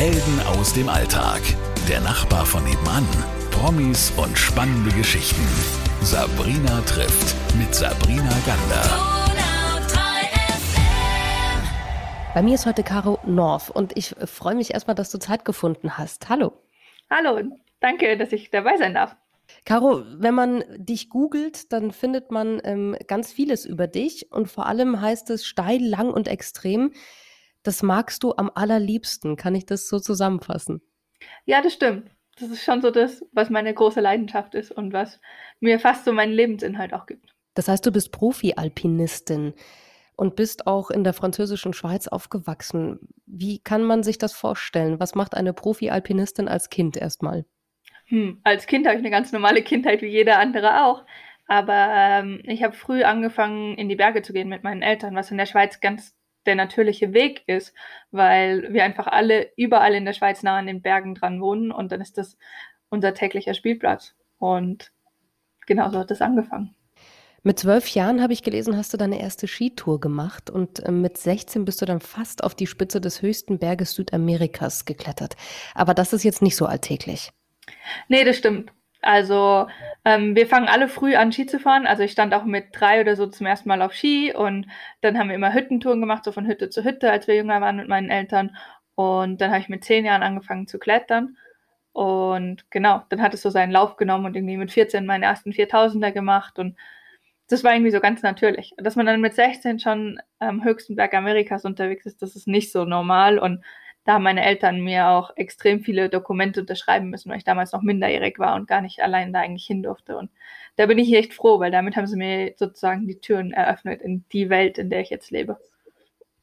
Helden aus dem Alltag. Der Nachbar von nebenan. Promis und spannende Geschichten. Sabrina trifft mit Sabrina Gander. Bei mir ist heute Caro North und ich freue mich erstmal, dass du Zeit gefunden hast. Hallo. Hallo, danke, dass ich dabei sein darf. Caro, wenn man dich googelt, dann findet man ähm, ganz vieles über dich und vor allem heißt es steil, lang und extrem. Das magst du am allerliebsten. Kann ich das so zusammenfassen? Ja, das stimmt. Das ist schon so das, was meine große Leidenschaft ist und was mir fast so meinen Lebensinhalt auch gibt. Das heißt, du bist Profi-Alpinistin und bist auch in der französischen Schweiz aufgewachsen. Wie kann man sich das vorstellen? Was macht eine Profi-Alpinistin als Kind erstmal? Hm, als Kind habe ich eine ganz normale Kindheit wie jeder andere auch. Aber ähm, ich habe früh angefangen, in die Berge zu gehen mit meinen Eltern, was in der Schweiz ganz der natürliche Weg ist, weil wir einfach alle überall in der Schweiz nah an den Bergen dran wohnen und dann ist das unser täglicher Spielplatz. Und genau so hat das angefangen. Mit zwölf Jahren habe ich gelesen, hast du deine erste Skitour gemacht und äh, mit 16 bist du dann fast auf die Spitze des höchsten Berges Südamerikas geklettert. Aber das ist jetzt nicht so alltäglich. Nee, das stimmt. Also ähm, wir fangen alle früh an, Ski zu fahren. Also ich stand auch mit drei oder so zum ersten Mal auf Ski und dann haben wir immer Hüttentouren gemacht, so von Hütte zu Hütte, als wir jünger waren mit meinen Eltern. Und dann habe ich mit zehn Jahren angefangen zu klettern. Und genau, dann hat es so seinen Lauf genommen und irgendwie mit 14 meine ersten 4000er gemacht und das war irgendwie so ganz natürlich. Dass man dann mit 16 schon am höchsten Berg Amerikas unterwegs ist, das ist nicht so normal. Und da haben meine Eltern mir auch extrem viele Dokumente unterschreiben müssen, weil ich damals noch minderjährig war und gar nicht allein da eigentlich hin durfte. Und da bin ich echt froh, weil damit haben sie mir sozusagen die Türen eröffnet in die Welt, in der ich jetzt lebe.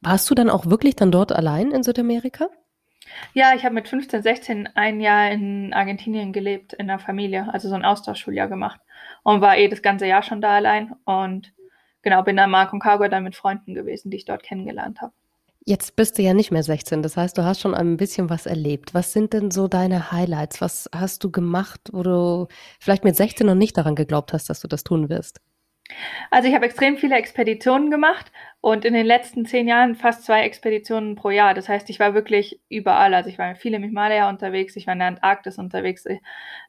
Warst du dann auch wirklich dann dort allein in Südamerika? Ja, ich habe mit 15, 16 ein Jahr in Argentinien gelebt, in der Familie, also so ein Austauschschuljahr gemacht und war eh das ganze Jahr schon da allein und genau, bin dann mal Concagua dann mit Freunden gewesen, die ich dort kennengelernt habe. Jetzt bist du ja nicht mehr 16, das heißt, du hast schon ein bisschen was erlebt. Was sind denn so deine Highlights? Was hast du gemacht, wo du vielleicht mit 16 noch nicht daran geglaubt hast, dass du das tun wirst? Also ich habe extrem viele Expeditionen gemacht und in den letzten zehn Jahren fast zwei Expeditionen pro Jahr. Das heißt, ich war wirklich überall. Also ich war viel im Himalaya unterwegs, ich war in der Antarktis unterwegs,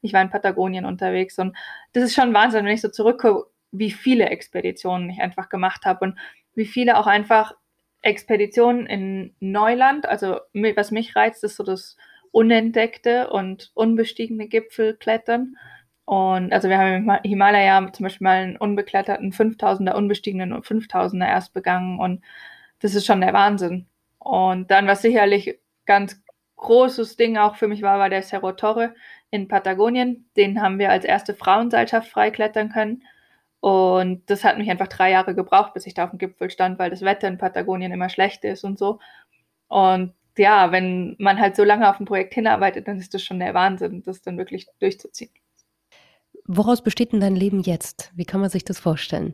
ich war in Patagonien unterwegs. Und das ist schon Wahnsinn, wenn ich so zurückgucke, wie viele Expeditionen ich einfach gemacht habe und wie viele auch einfach Expeditionen in Neuland. Also was mich reizt, ist so das unentdeckte und unbestiegene Gipfelklettern. Und also wir haben im Himalaya zum Beispiel mal einen unbekletterten 5000er, unbestiegenen 5000er erst begangen und das ist schon der Wahnsinn. Und dann, was sicherlich ganz großes Ding auch für mich war, war der Cerro Torre in Patagonien. Den haben wir als erste Frauenseilschaft freiklettern können. Und das hat mich einfach drei Jahre gebraucht, bis ich da auf dem Gipfel stand, weil das Wetter in Patagonien immer schlecht ist und so. Und ja, wenn man halt so lange auf ein Projekt hinarbeitet, dann ist das schon der Wahnsinn, das dann wirklich durchzuziehen. Woraus besteht denn dein Leben jetzt? Wie kann man sich das vorstellen?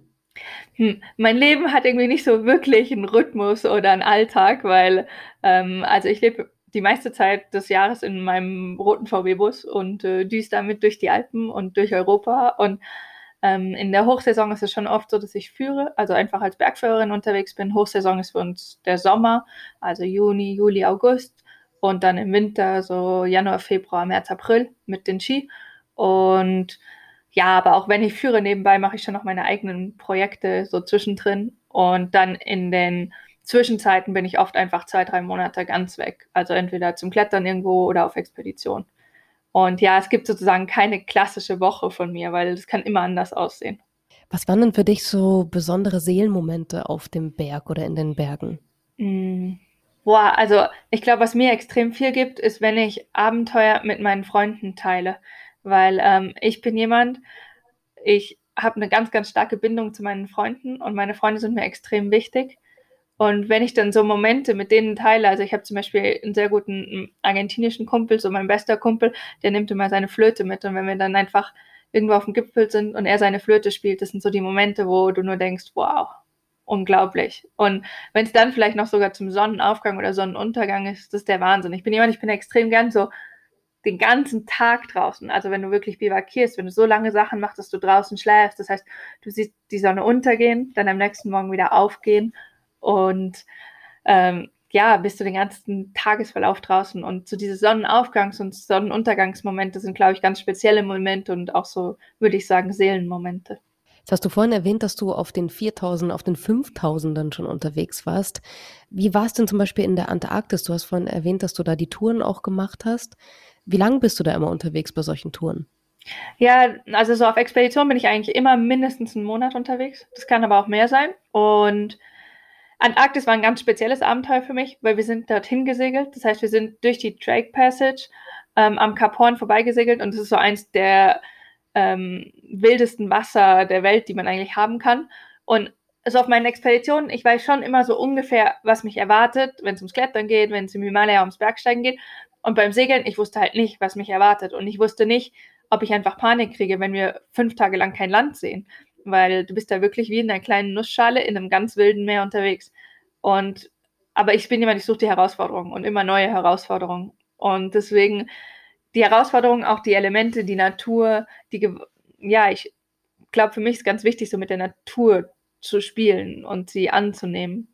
Hm, mein Leben hat irgendwie nicht so wirklich einen Rhythmus oder einen Alltag, weil ähm, also ich lebe die meiste Zeit des Jahres in meinem roten VW-Bus und äh, düse damit durch die Alpen und durch Europa. Und ähm, in der Hochsaison ist es schon oft so, dass ich führe, also einfach als Bergführerin unterwegs bin. Hochsaison ist für uns der Sommer, also Juni, Juli, August. Und dann im Winter so Januar, Februar, März, April mit den Ski. Und ja, aber auch wenn ich führe, nebenbei mache ich schon noch meine eigenen Projekte so zwischendrin. Und dann in den Zwischenzeiten bin ich oft einfach zwei, drei Monate ganz weg. Also entweder zum Klettern irgendwo oder auf Expedition. Und ja, es gibt sozusagen keine klassische Woche von mir, weil es kann immer anders aussehen. Was waren denn für dich so besondere Seelenmomente auf dem Berg oder in den Bergen? Mm. Boah, also ich glaube, was mir extrem viel gibt, ist, wenn ich Abenteuer mit meinen Freunden teile weil ähm, ich bin jemand, ich habe eine ganz, ganz starke Bindung zu meinen Freunden und meine Freunde sind mir extrem wichtig. Und wenn ich dann so Momente mit denen teile, also ich habe zum Beispiel einen sehr guten argentinischen Kumpel, so mein bester Kumpel, der nimmt immer seine Flöte mit. Und wenn wir dann einfach irgendwo auf dem Gipfel sind und er seine Flöte spielt, das sind so die Momente, wo du nur denkst, wow, unglaublich. Und wenn es dann vielleicht noch sogar zum Sonnenaufgang oder Sonnenuntergang ist, das ist der Wahnsinn. Ich bin jemand, ich bin extrem gern so den ganzen Tag draußen. Also wenn du wirklich bivakierst, wenn du so lange Sachen machst, dass du draußen schläfst, das heißt, du siehst die Sonne untergehen, dann am nächsten Morgen wieder aufgehen und ähm, ja, bist du den ganzen Tagesverlauf draußen und so diese Sonnenaufgangs- und Sonnenuntergangsmomente sind, glaube ich, ganz spezielle Momente und auch so, würde ich sagen, Seelenmomente. Jetzt hast du vorhin erwähnt, dass du auf den 4000, auf den 5000ern schon unterwegs warst. Wie war es denn zum Beispiel in der Antarktis? Du hast vorhin erwähnt, dass du da die Touren auch gemacht hast. Wie lange bist du da immer unterwegs bei solchen Touren? Ja, also so auf Expedition bin ich eigentlich immer mindestens einen Monat unterwegs. Das kann aber auch mehr sein. Und Antarktis war ein ganz spezielles Abenteuer für mich, weil wir sind dorthin gesegelt. Das heißt, wir sind durch die Drake Passage ähm, am Kap Horn vorbeigesegelt und es ist so eins der ähm, wildesten Wasser der Welt, die man eigentlich haben kann. Und also auf meinen Expeditionen, ich weiß schon immer so ungefähr, was mich erwartet, wenn es ums Klettern geht, wenn es im Himalaya ums Bergsteigen geht. Und beim Segeln, ich wusste halt nicht, was mich erwartet. Und ich wusste nicht, ob ich einfach Panik kriege, wenn wir fünf Tage lang kein Land sehen. Weil du bist da wirklich wie in einer kleinen Nussschale in einem ganz wilden Meer unterwegs. Und aber ich bin jemand, ich suche die Herausforderungen und immer neue Herausforderungen. Und deswegen die Herausforderungen, auch die Elemente, die Natur, die ja, ich glaube, für mich ist ganz wichtig, so mit der Natur zu spielen und sie anzunehmen.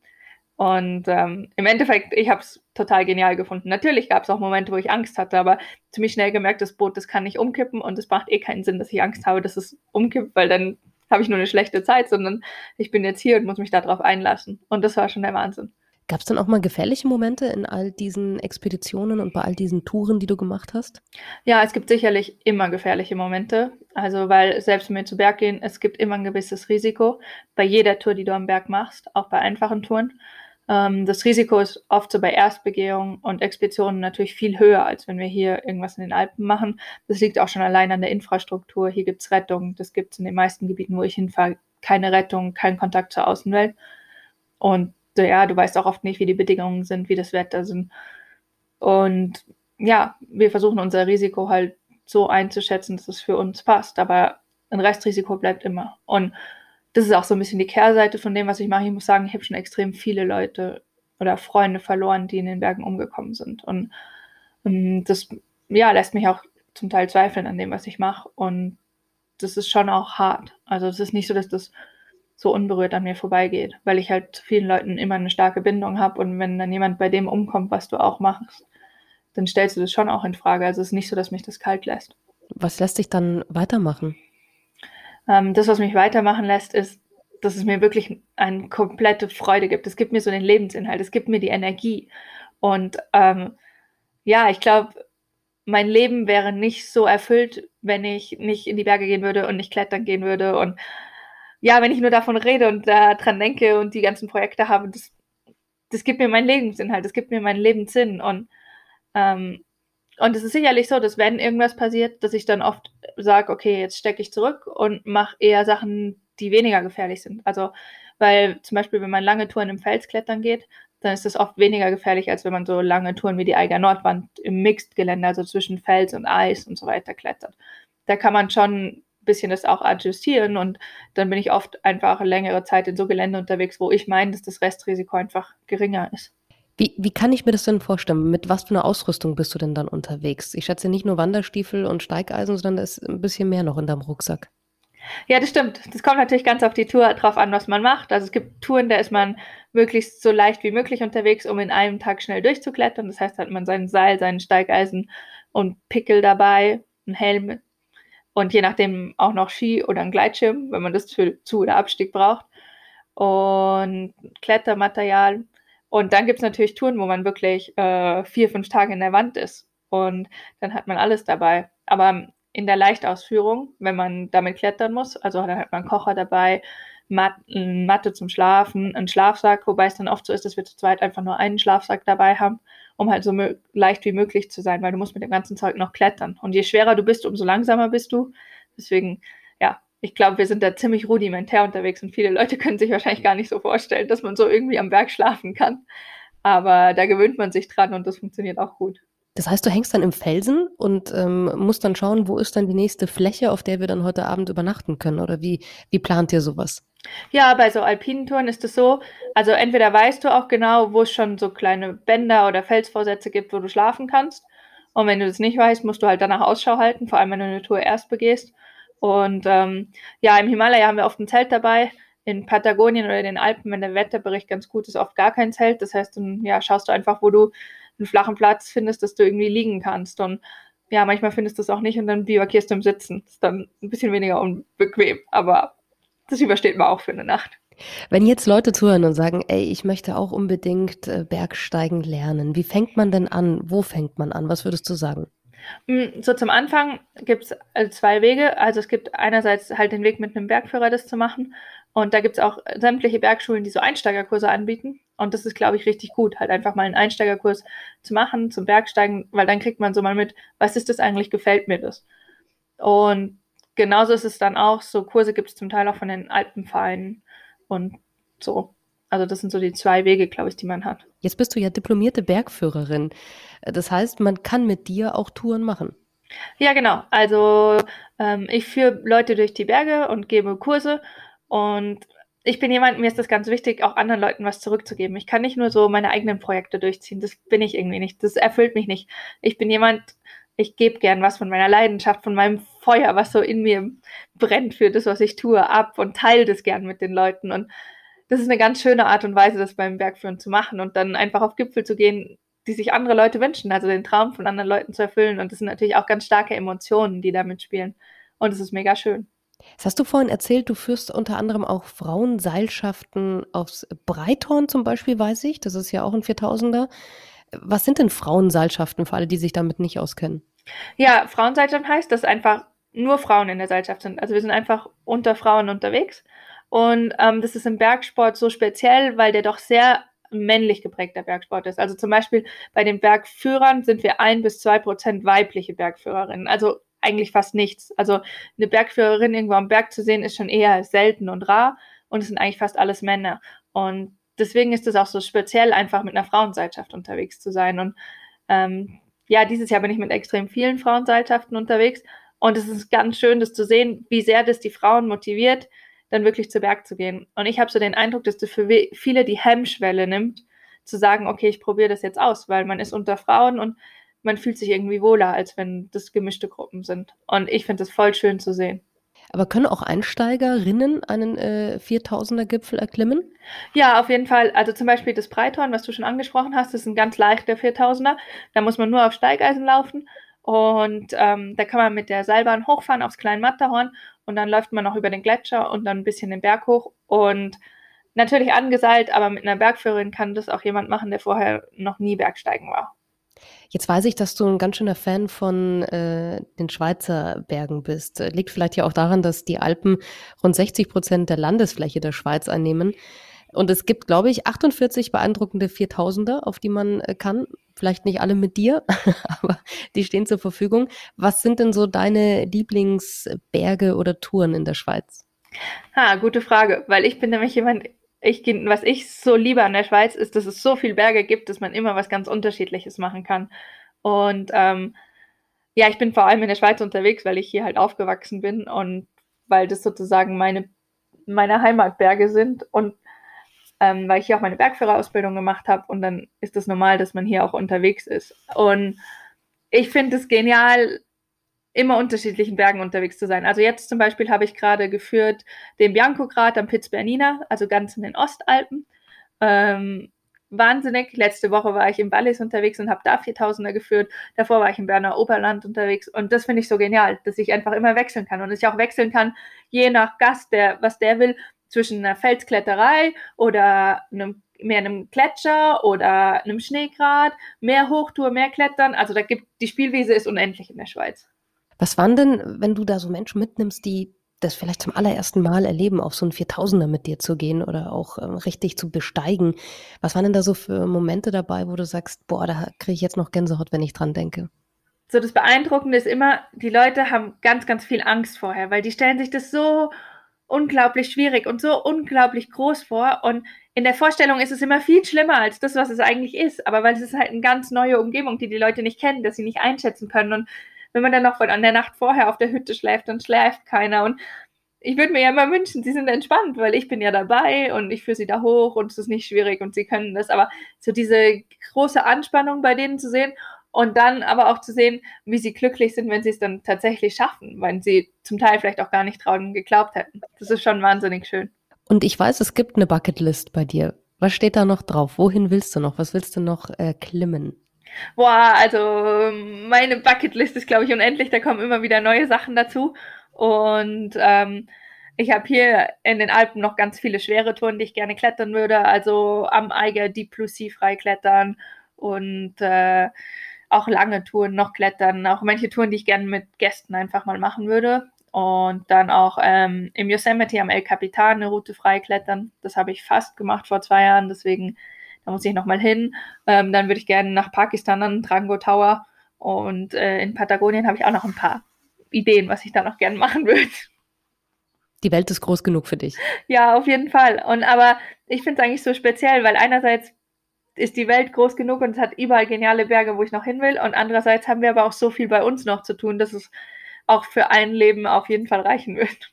Und ähm, im Endeffekt, ich habe es total genial gefunden. Natürlich gab es auch Momente, wo ich Angst hatte, aber ziemlich schnell gemerkt, das Boot, das kann nicht umkippen und es macht eh keinen Sinn, dass ich Angst habe, dass es umkippt, weil dann habe ich nur eine schlechte Zeit, sondern ich bin jetzt hier und muss mich darauf einlassen. Und das war schon der Wahnsinn. Gab es dann auch mal gefährliche Momente in all diesen Expeditionen und bei all diesen Touren, die du gemacht hast? Ja, es gibt sicherlich immer gefährliche Momente. Also, weil selbst wenn wir zu Berg gehen, es gibt immer ein gewisses Risiko bei jeder Tour, die du am Berg machst, auch bei einfachen Touren. Ähm, das Risiko ist oft so bei Erstbegehungen und Expeditionen natürlich viel höher, als wenn wir hier irgendwas in den Alpen machen. Das liegt auch schon allein an der Infrastruktur. Hier gibt es Rettung. Das gibt es in den meisten Gebieten, wo ich hinfahre, keine Rettung, kein Kontakt zur Außenwelt. Und ja, du weißt auch oft nicht, wie die Bedingungen sind, wie das Wetter sind. Und ja, wir versuchen unser Risiko halt so einzuschätzen, dass es für uns passt. Aber ein Restrisiko bleibt immer. Und das ist auch so ein bisschen die Kehrseite von dem, was ich mache. Ich muss sagen, ich habe schon extrem viele Leute oder Freunde verloren, die in den Bergen umgekommen sind. Und, und ähm, das ja, lässt mich auch zum Teil zweifeln an dem, was ich mache. Und das ist schon auch hart. Also es ist nicht so, dass das so unberührt an mir vorbeigeht, weil ich halt zu vielen Leuten immer eine starke Bindung habe und wenn dann jemand bei dem umkommt, was du auch machst, dann stellst du das schon auch in Frage. Also es ist nicht so, dass mich das kalt lässt. Was lässt dich dann weitermachen? Ähm, das, was mich weitermachen lässt, ist, dass es mir wirklich eine komplette Freude gibt. Es gibt mir so den Lebensinhalt, es gibt mir die Energie. Und ähm, ja, ich glaube, mein Leben wäre nicht so erfüllt, wenn ich nicht in die Berge gehen würde und nicht klettern gehen würde. Und ja, wenn ich nur davon rede und daran denke und die ganzen Projekte habe, das, das gibt mir meinen Lebensinhalt, das gibt mir meinen Lebenssinn. Und ähm, und es ist sicherlich so, dass wenn irgendwas passiert, dass ich dann oft sage, okay, jetzt stecke ich zurück und mache eher Sachen, die weniger gefährlich sind. Also, weil zum Beispiel, wenn man lange Touren im Fels klettern geht, dann ist das oft weniger gefährlich, als wenn man so lange Touren wie die Eiger Nordwand im Mixed-Gelände, also zwischen Fels und Eis und so weiter klettert. Da kann man schon ein bisschen das auch adjustieren und dann bin ich oft einfach längere Zeit in so Gelände unterwegs, wo ich meine, dass das Restrisiko einfach geringer ist. Wie, wie kann ich mir das denn vorstellen? Mit was für einer Ausrüstung bist du denn dann unterwegs? Ich schätze nicht nur Wanderstiefel und Steigeisen, sondern da ist ein bisschen mehr noch in deinem Rucksack. Ja, das stimmt. Das kommt natürlich ganz auf die Tour drauf an, was man macht. Also es gibt Touren, da ist man möglichst so leicht wie möglich unterwegs, um in einem Tag schnell durchzuklettern. Das heißt, da hat man sein Seil, seinen Steigeisen und Pickel dabei, einen Helm und je nachdem auch noch Ski oder ein Gleitschirm, wenn man das für Zu- oder Abstieg braucht. Und Klettermaterial und dann gibt es natürlich Touren, wo man wirklich äh, vier, fünf Tage in der Wand ist. Und dann hat man alles dabei. Aber in der Leichtausführung, wenn man damit klettern muss, also dann hat man einen Kocher dabei, Mat Matte zum Schlafen, einen Schlafsack, wobei es dann oft so ist, dass wir zu zweit einfach nur einen Schlafsack dabei haben, um halt so leicht wie möglich zu sein, weil du musst mit dem ganzen Zeug noch klettern. Und je schwerer du bist, umso langsamer bist du. Deswegen, ich glaube, wir sind da ziemlich rudimentär unterwegs und viele Leute können sich wahrscheinlich gar nicht so vorstellen, dass man so irgendwie am Berg schlafen kann. Aber da gewöhnt man sich dran und das funktioniert auch gut. Das heißt, du hängst dann im Felsen und ähm, musst dann schauen, wo ist dann die nächste Fläche, auf der wir dann heute Abend übernachten können? Oder wie, wie plant ihr sowas? Ja, bei so alpinen Touren ist es so, also entweder weißt du auch genau, wo es schon so kleine Bänder oder Felsvorsätze gibt, wo du schlafen kannst. Und wenn du das nicht weißt, musst du halt danach Ausschau halten, vor allem wenn du eine Tour erst begehst. Und ähm, ja, im Himalaya haben wir oft ein Zelt dabei. in Patagonien oder den Alpen, wenn der Wetterbericht ganz gut ist, oft gar kein Zelt. Das heißt, dann ja, schaust du einfach, wo du einen flachen Platz findest, dass du irgendwie liegen kannst. Und ja, manchmal findest du es auch nicht und dann bivakierst du im Sitzen. Ist dann ein bisschen weniger unbequem, aber das übersteht man auch für eine Nacht. Wenn jetzt Leute zuhören und sagen, ey, ich möchte auch unbedingt äh, Bergsteigen lernen, wie fängt man denn an? Wo fängt man an? Was würdest du sagen? Hm, so zum Anfang gibt es äh, zwei Wege. Also es gibt einerseits halt den Weg mit einem Bergführer, das zu machen. Und da gibt es auch sämtliche Bergschulen, die so Einsteigerkurse anbieten. Und das ist, glaube ich, richtig gut, halt einfach mal einen Einsteigerkurs zu machen zum Bergsteigen, weil dann kriegt man so mal mit, was ist das eigentlich, gefällt mir das? Und genauso ist es dann auch, so Kurse gibt es zum Teil auch von den Alpenvereinen und so. Also das sind so die zwei Wege, glaube ich, die man hat. Jetzt bist du ja diplomierte Bergführerin. Das heißt, man kann mit dir auch Touren machen. Ja, genau. Also ähm, ich führe Leute durch die Berge und gebe Kurse und ich bin jemand, mir ist das ganz wichtig, auch anderen Leuten was zurückzugeben. Ich kann nicht nur so meine eigenen Projekte durchziehen. Das bin ich irgendwie nicht. Das erfüllt mich nicht. Ich bin jemand, ich gebe gern was von meiner Leidenschaft, von meinem Feuer, was so in mir brennt für das, was ich tue, ab und teile das gern mit den Leuten. Und das ist eine ganz schöne Art und Weise, das beim Bergführen zu machen und dann einfach auf Gipfel zu gehen, die sich andere Leute wünschen, also den Traum von anderen Leuten zu erfüllen. Und das sind natürlich auch ganz starke Emotionen, die da mitspielen. Und es ist mega schön. Das hast du vorhin erzählt, du führst unter anderem auch Frauenseilschaften aufs Breithorn zum Beispiel, weiß ich. Das ist ja auch ein 4000er. Was sind denn Frauenseilschaften für alle, die sich damit nicht auskennen? Ja, Frauenseilschaft heißt, dass einfach nur Frauen in der Seilschaft sind. Also wir sind einfach unter Frauen unterwegs. Und ähm, das ist im Bergsport so speziell, weil der doch sehr männlich geprägter Bergsport ist. Also zum Beispiel bei den Bergführern sind wir ein bis zwei Prozent weibliche Bergführerinnen. Also eigentlich fast nichts. Also eine Bergführerin irgendwo am Berg zu sehen, ist schon eher selten und rar und es sind eigentlich fast alles Männer. Und deswegen ist es auch so speziell, einfach mit einer Frauenseilschaft unterwegs zu sein. Und ähm, ja, dieses Jahr bin ich mit extrem vielen Frauenseilschaften unterwegs und es ist ganz schön, das zu sehen, wie sehr das die Frauen motiviert, dann wirklich zu Berg zu gehen. Und ich habe so den Eindruck, dass das für viele die Hemmschwelle nimmt, zu sagen, okay, ich probiere das jetzt aus, weil man ist unter Frauen und man fühlt sich irgendwie wohler, als wenn das gemischte Gruppen sind. Und ich finde das voll schön zu sehen. Aber können auch Einsteigerinnen einen äh, 4000er Gipfel erklimmen? Ja, auf jeden Fall. Also zum Beispiel das Breithorn, was du schon angesprochen hast, ist ein ganz leichter 4000er. Da muss man nur auf Steigeisen laufen. Und ähm, da kann man mit der Seilbahn hochfahren aufs kleine Matterhorn und dann läuft man noch über den Gletscher und dann ein bisschen den Berg hoch. Und natürlich angeseilt, aber mit einer Bergführerin kann das auch jemand machen, der vorher noch nie Bergsteigen war. Jetzt weiß ich, dass du ein ganz schöner Fan von äh, den Schweizer Bergen bist. Liegt vielleicht ja auch daran, dass die Alpen rund 60 Prozent der Landesfläche der Schweiz einnehmen. Und es gibt, glaube ich, 48 beeindruckende 4000er, auf die man äh, kann. Vielleicht nicht alle mit dir, aber die stehen zur Verfügung. Was sind denn so deine Lieblingsberge oder Touren in der Schweiz? Ha, gute Frage, weil ich bin nämlich jemand, ich, was ich so liebe an der Schweiz, ist, dass es so viele Berge gibt, dass man immer was ganz Unterschiedliches machen kann. Und ähm, ja, ich bin vor allem in der Schweiz unterwegs, weil ich hier halt aufgewachsen bin und weil das sozusagen meine, meine Heimatberge sind und ähm, weil ich hier auch meine Bergführerausbildung gemacht habe und dann ist es das normal, dass man hier auch unterwegs ist. Und ich finde es genial, immer unterschiedlichen Bergen unterwegs zu sein. Also jetzt zum Beispiel habe ich gerade geführt den Bianco-Grat am Piz Bernina, also ganz in den Ostalpen. Ähm, wahnsinnig. Letzte Woche war ich im Wallis unterwegs und habe da 4000er geführt. Davor war ich im Berner Oberland unterwegs und das finde ich so genial, dass ich einfach immer wechseln kann und dass ich auch wechseln kann, je nach Gast, der was der will, zwischen einer Felskletterei oder einem mehr einem Gletscher oder einem Schneegrat, mehr Hochtour, mehr Klettern. Also da gibt die Spielwiese ist unendlich in der Schweiz. Was waren denn, wenn du da so Menschen mitnimmst, die das vielleicht zum allerersten Mal erleben, auf so einen 4000er mit dir zu gehen oder auch ähm, richtig zu besteigen? Was waren denn da so für Momente dabei, wo du sagst, boah, da kriege ich jetzt noch Gänsehaut, wenn ich dran denke? So, das Beeindruckende ist immer, die Leute haben ganz, ganz viel Angst vorher, weil die stellen sich das so unglaublich schwierig und so unglaublich groß vor. Und in der Vorstellung ist es immer viel schlimmer als das, was es eigentlich ist. Aber weil es ist halt eine ganz neue Umgebung, die die Leute nicht kennen, dass sie nicht einschätzen können. Und wenn man dann noch von an der Nacht vorher auf der Hütte schläft, dann schläft keiner. Und ich würde mir ja immer wünschen, sie sind entspannt, weil ich bin ja dabei und ich führe sie da hoch und es ist nicht schwierig und sie können das. Aber so diese große Anspannung bei denen zu sehen und dann aber auch zu sehen, wie sie glücklich sind, wenn sie es dann tatsächlich schaffen, weil sie zum Teil vielleicht auch gar nicht dran geglaubt hätten. Das ist schon wahnsinnig schön. Und ich weiß, es gibt eine Bucketlist bei dir. Was steht da noch drauf? Wohin willst du noch? Was willst du noch äh, klimmen? Boah, also meine Bucketlist ist, glaube ich, unendlich. Da kommen immer wieder neue Sachen dazu. Und ähm, ich habe hier in den Alpen noch ganz viele schwere Touren, die ich gerne klettern würde. Also am Eiger Deep Blue Sea frei klettern und äh, auch lange Touren noch klettern. Auch manche Touren, die ich gerne mit Gästen einfach mal machen würde. Und dann auch ähm, im Yosemite am El Capitan eine Route frei klettern. Das habe ich fast gemacht vor zwei Jahren, deswegen da muss ich nochmal hin. Ähm, dann würde ich gerne nach Pakistan an Drango Tower. Und äh, in Patagonien habe ich auch noch ein paar Ideen, was ich da noch gerne machen würde. Die Welt ist groß genug für dich. Ja, auf jeden Fall. Und aber ich finde es eigentlich so speziell, weil einerseits ist die Welt groß genug und es hat überall geniale Berge, wo ich noch hin will. Und andererseits haben wir aber auch so viel bei uns noch zu tun, dass es auch für ein Leben auf jeden Fall reichen wird.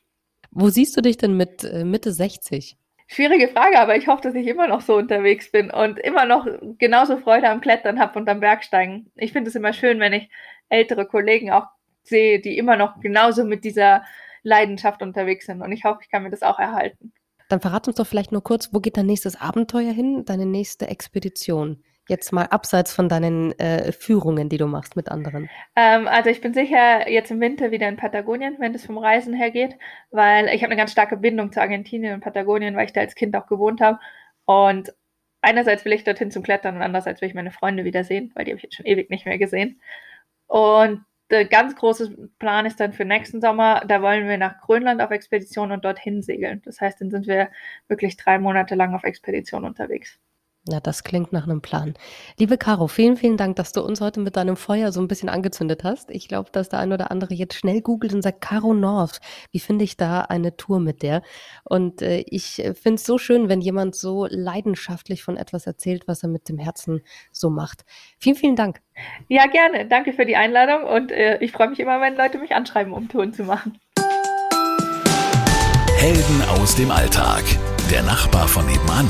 Wo siehst du dich denn mit äh, Mitte 60? Schwierige Frage, aber ich hoffe, dass ich immer noch so unterwegs bin und immer noch genauso Freude am Klettern habe und am Bergsteigen. Ich finde es immer schön, wenn ich ältere Kollegen auch sehe, die immer noch genauso mit dieser Leidenschaft unterwegs sind. Und ich hoffe, ich kann mir das auch erhalten. Dann verrat uns doch vielleicht nur kurz, wo geht dein nächstes Abenteuer hin, deine nächste Expedition? Jetzt mal abseits von deinen äh, Führungen, die du machst mit anderen. Ähm, also ich bin sicher jetzt im Winter wieder in Patagonien, wenn es vom Reisen her geht, weil ich habe eine ganz starke Bindung zu Argentinien und Patagonien, weil ich da als Kind auch gewohnt habe. Und einerseits will ich dorthin zum Klettern und andererseits will ich meine Freunde wiedersehen, weil die habe ich jetzt schon ewig nicht mehr gesehen. Und der ganz große Plan ist dann für nächsten Sommer, da wollen wir nach Grönland auf Expedition und dorthin segeln. Das heißt, dann sind wir wirklich drei Monate lang auf Expedition unterwegs. Ja, das klingt nach einem Plan. Liebe Caro, vielen, vielen Dank, dass du uns heute mit deinem Feuer so ein bisschen angezündet hast. Ich glaube, dass der ein oder andere jetzt schnell googelt und sagt, Caro North, wie finde ich da eine Tour mit der? Und äh, ich finde es so schön, wenn jemand so leidenschaftlich von etwas erzählt, was er mit dem Herzen so macht. Vielen, vielen Dank. Ja, gerne. Danke für die Einladung und äh, ich freue mich immer, wenn Leute mich anschreiben, um Touren zu machen. Helden aus dem Alltag. Der Nachbar von nebenan